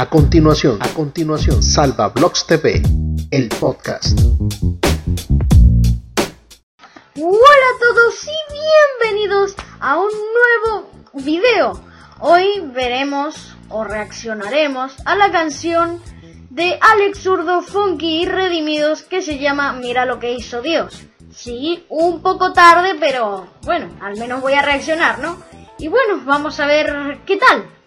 A continuación, a continuación, Salva Blogs TV, el podcast. Hola a todos y bienvenidos a un nuevo video. Hoy veremos o reaccionaremos a la canción de Alex Zurdo, Funky y Redimidos que se llama Mira lo que hizo Dios. Sí, un poco tarde, pero bueno, al menos voy a reaccionar, ¿no? Y bueno, vamos a ver qué tal.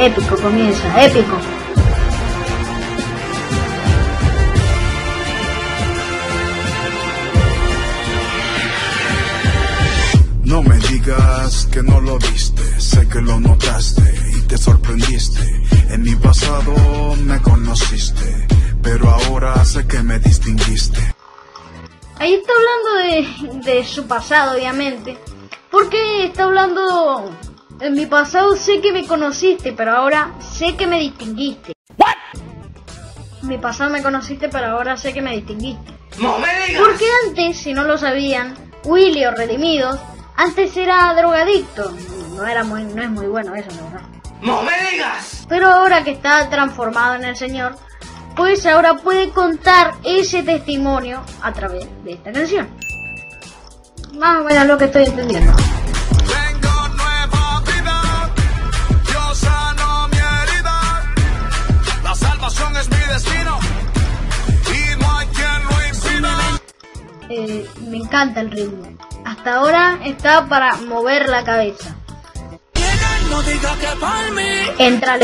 Épico comienza, épico. No me digas que no lo viste, sé que lo notaste y te sorprendiste. En mi pasado me conociste, pero ahora sé que me distinguiste. Ahí está hablando de, de su pasado, obviamente. Porque está hablando en mi pasado sé que me conociste, pero ahora sé que me distinguiste. En mi pasado me conociste, pero ahora sé que me distinguiste. ¡No me digas! Porque antes, si no lo sabían, Willy o Redimidos, antes era drogadicto. No era muy, no es muy bueno eso, la verdad. ¡No me digas! Pero ahora que está transformado en el Señor, pues ahora puede contar ese testimonio a través de esta canción. Más o menos lo que estoy entendiendo. Eh, me encanta el ritmo. Hasta ahora está para mover la cabeza. Entra.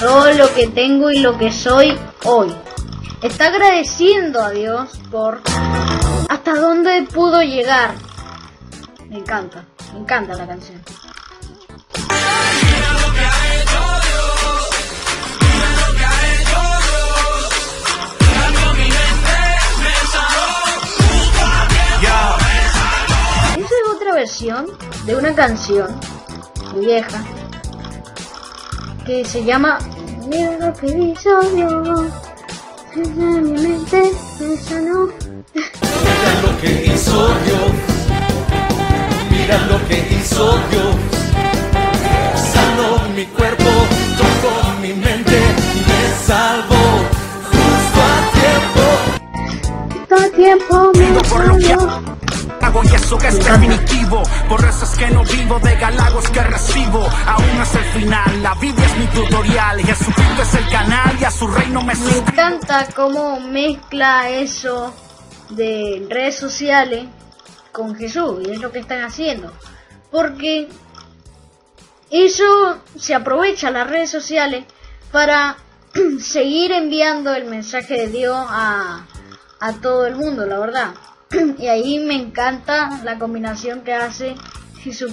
Todo lo que tengo y lo que soy hoy. Está agradeciendo a Dios por hasta dónde pudo llegar. Me encanta, me encanta la canción. Esa es otra versión de una canción vieja que se llama Mira que hizo Dios. En mi mente me sanó. Mira lo que hizo Dios. Mira lo que hizo Dios. Sanó mi cuerpo, tocó mi mente, me salvó justo a tiempo. Todo el tiempo me Vivo por lo que sanó. hago y eso que es definitivo. Por eso es que no vivo de galagos que recibo. Aún es el final, la Biblia es mi tutorial. Jesucristo es el canal y a su reino me Me encanta cómo mezcla eso de redes sociales con Jesús y es lo que están haciendo. Porque eso se aprovecha las redes sociales para seguir enviando el mensaje de Dios a, a todo el mundo, la verdad. Y ahí me encanta la combinación que hace Jesús.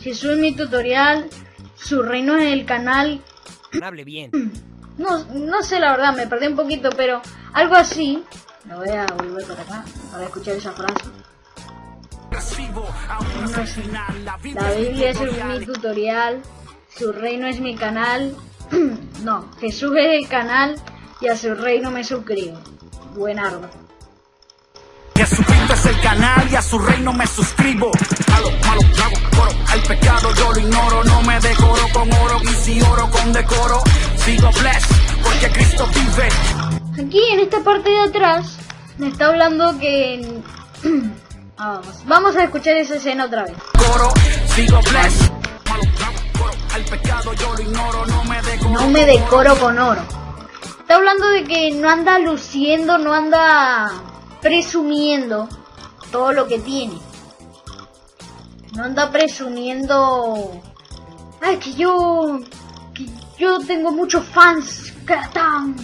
Jesús es mi tutorial, su reino es el canal Hable bien. no, no sé la verdad, me perdí un poquito, pero algo así. Me voy a volver para acá para escuchar esa frase. El final, la Biblia es mi tutorial. su reino es mi canal. no, Jesús es el canal y a su reino me suscribo. Buenardo. Es el canal y a su reino me suscribo. A lo malo trago coro, al pecado yo lo ignoro. No me decoro con oro y si oro con decoro. Sigo blessed porque Cristo vive. Aquí en esta parte de atrás me está hablando que... Ah, vamos, vamos a escuchar esa escena otra vez. Coro, sigo blessed. Malo trago coro, al pecado yo lo ignoro. No me decoro. No me decoro con oro. Está hablando de que no anda luciendo, no anda presumiendo todo lo que tiene. No anda presumiendo. Ay, que yo. Que yo tengo muchos fans. Catán.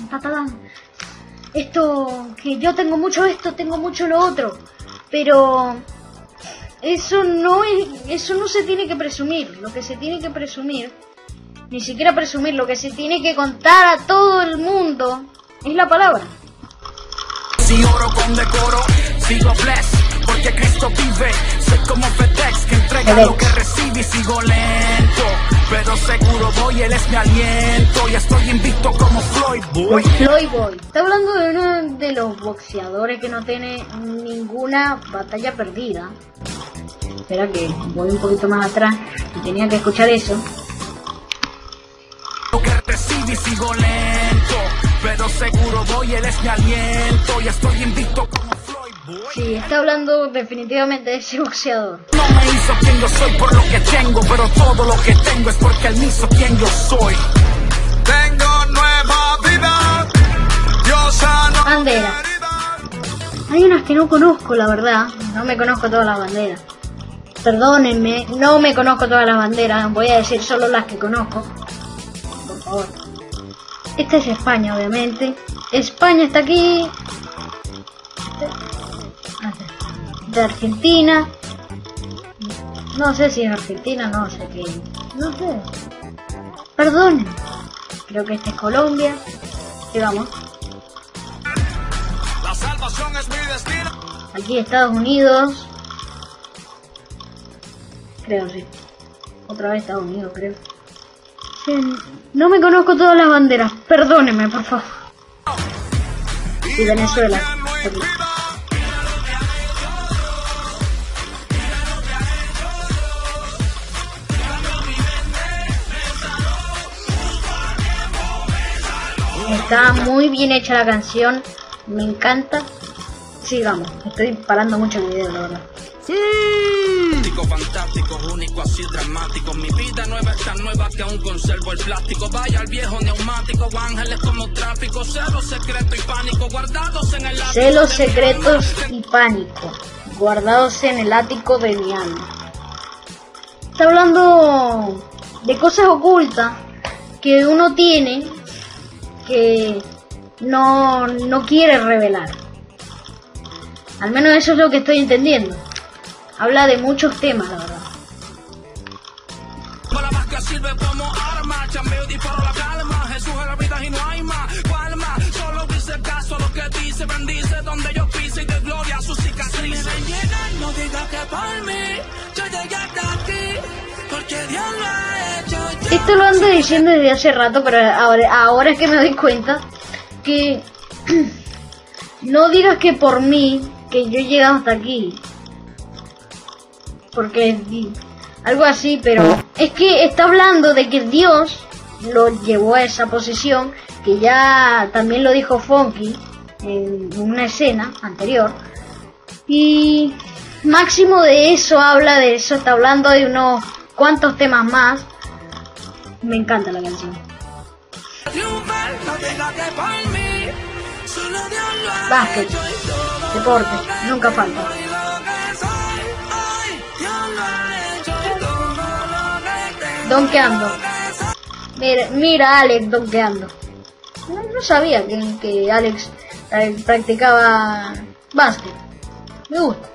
Esto. Que yo tengo mucho esto, tengo mucho lo otro. Pero. Eso no es. Eso no se tiene que presumir. Lo que se tiene que presumir ni siquiera presumir, lo que se tiene que contar a todo el mundo es la palabra. Con decoro. Sigo porque Cristo vive. Soy como FedEx que entrega lo que recibe y sigo lento. Pero seguro voy, él es mi aliento. Y estoy invicto como Floyd Boy. Floyd Boy. Está hablando de uno de los boxeadores que no tiene ninguna batalla perdida. Espera que voy un poquito más atrás y tenía que escuchar eso. Lo que recibe y sigo lento. Pero seguro voy, él es mi aliento. Y estoy invicto como. Sí, está hablando definitivamente de ese boxeador. No me hizo quien yo soy por lo que tengo, pero todo lo que tengo es porque él me hizo quien yo soy. Tengo nueva vida. Sanó mi Bandera. Hay unas que no conozco, la verdad. No me conozco todas las banderas. Perdónenme, no me conozco todas las banderas. Voy a decir solo las que conozco. Por favor. Esta es España, obviamente. España está aquí. De Argentina. No sé si es Argentina, no sé qué. No sé. Perdón. Creo que esta es Colombia. Sigamos. La salvación es mi destino. Aquí Estados Unidos. Creo, sí. Otra vez Estados Unidos, creo. Sí, No me conozco todas las banderas. Perdóneme, por favor. Y Venezuela. Aquí. Está muy bien hecha la canción. Me encanta. Sigamos. Estoy parando mucho el video, la verdad. Así dramático. Mi vida nueva es tan nueva que aún conservo el plástico. Vaya al viejo neumático, ángeles como tráfico, cero secreto y pánico, guardados en el ático Celos secretos y pánico, guardados en el ático de mi alma. Está hablando de cosas ocultas que uno tiene que no, no quiere revelar. Al menos eso es lo que estoy entendiendo. Habla de muchos temas, la verdad. Para más que sirve como arma, chambeo y disparo la calma. Jesús es la vida y no hay más. Palma, solo dice caso a lo que dice, bendice donde yo pise y de gloria a sus cicatrices. Si me rellenan, no digas que por mí, yo llegué hasta aquí, Esto lo ando diciendo desde hace rato, pero ahora, ahora es que me doy cuenta que no digas que por mí, que yo he llegado hasta aquí. Porque algo así, pero es que está hablando de que Dios lo llevó a esa posición, que ya también lo dijo Funky en una escena anterior. Y máximo de eso habla de eso, está hablando de unos cuantos temas más. Me encanta la canción. Básquet, deporte, nunca falta. Donkeando. Mira, mira a Alex donkeando. No, no sabía que, que Alex eh, practicaba básquet. Me gusta.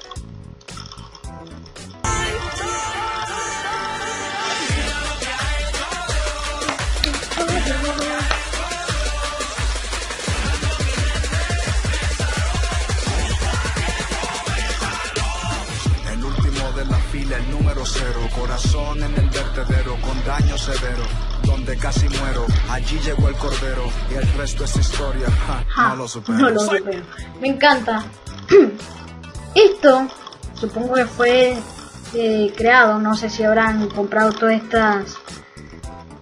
Cero. Corazón en el vertedero con daño severo. Donde casi muero, allí llegó el cordero. Y el resto es historia. ja, Ja, no lo supero. no lo supero. Me encanta. Esto, supongo que fue eh, creado, no sé si habrán comprado todas estas,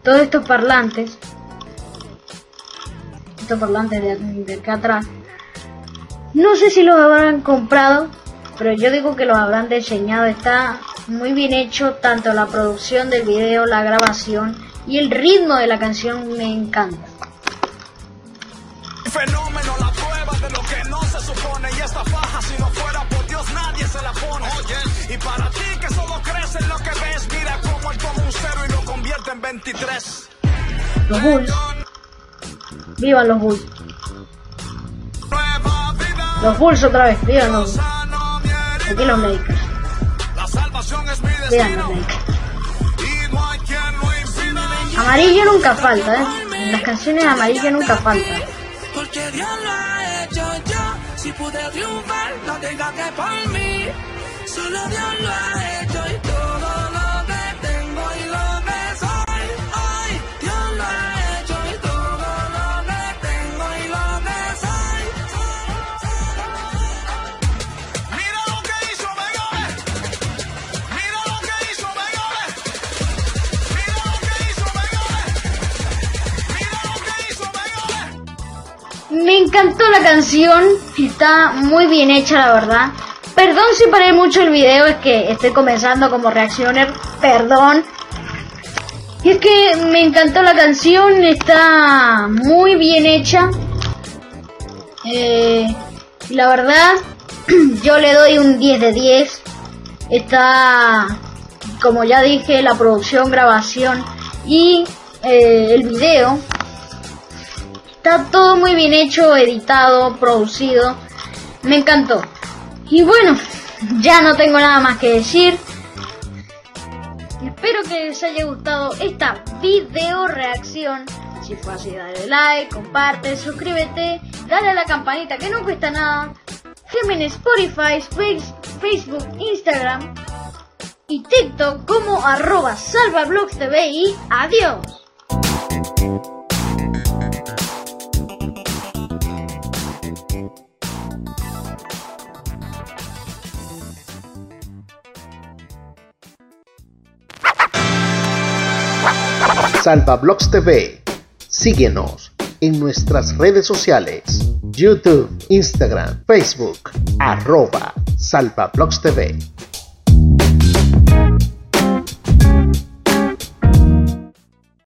todos estos parlantes, estos parlantes de, de acá atrás. No sé si los habrán comprado, pero yo digo que los habrán diseñado. Está muy bien hecho, tanto la producción del video, la grabación y el ritmo de la canción me encanta. Fenómeno, la prueba de lo que no se supone. Y esta faja, si no fuera por Dios, nadie se la pone. Oye, y para ti que solo crees en lo que ves, mira cómo él toma un cero y lo convierte en 23. Los Bulls. Vivan los Bulls. Los Bulls otra vez. Vivan los Bulls. Aquí los. La salvación es mi destino. Lakers. Y no hay quien lo impida. Amarillo nunca falta, ¿eh? En las canciones amarillo nunca falta. Porque Dios lo ha hecho yo, Si pude triunfar, no tenga que por mí. Solo Dios lo ha hecho y Me encantó la canción, está muy bien hecha la verdad. Perdón si paré mucho el video, es que estoy comenzando como reaccioner, perdón. Y es que me encantó la canción, está muy bien hecha. Eh, la verdad, yo le doy un 10 de 10. Está, como ya dije, la producción, grabación y eh, el video Está todo muy bien hecho, editado, producido. Me encantó. Y bueno, ya no tengo nada más que decir. Espero que les haya gustado esta video reacción. Si fue así, dale like, comparte, suscríbete, dale a la campanita que no cuesta nada. Sígueme en Spotify, Face- Facebook, Instagram y TikTok como arroba salvablogs.tv y adiós. Salva Blogs TV. Síguenos en nuestras redes sociales. YouTube, Instagram, Facebook, arroba Salva Blogs TV.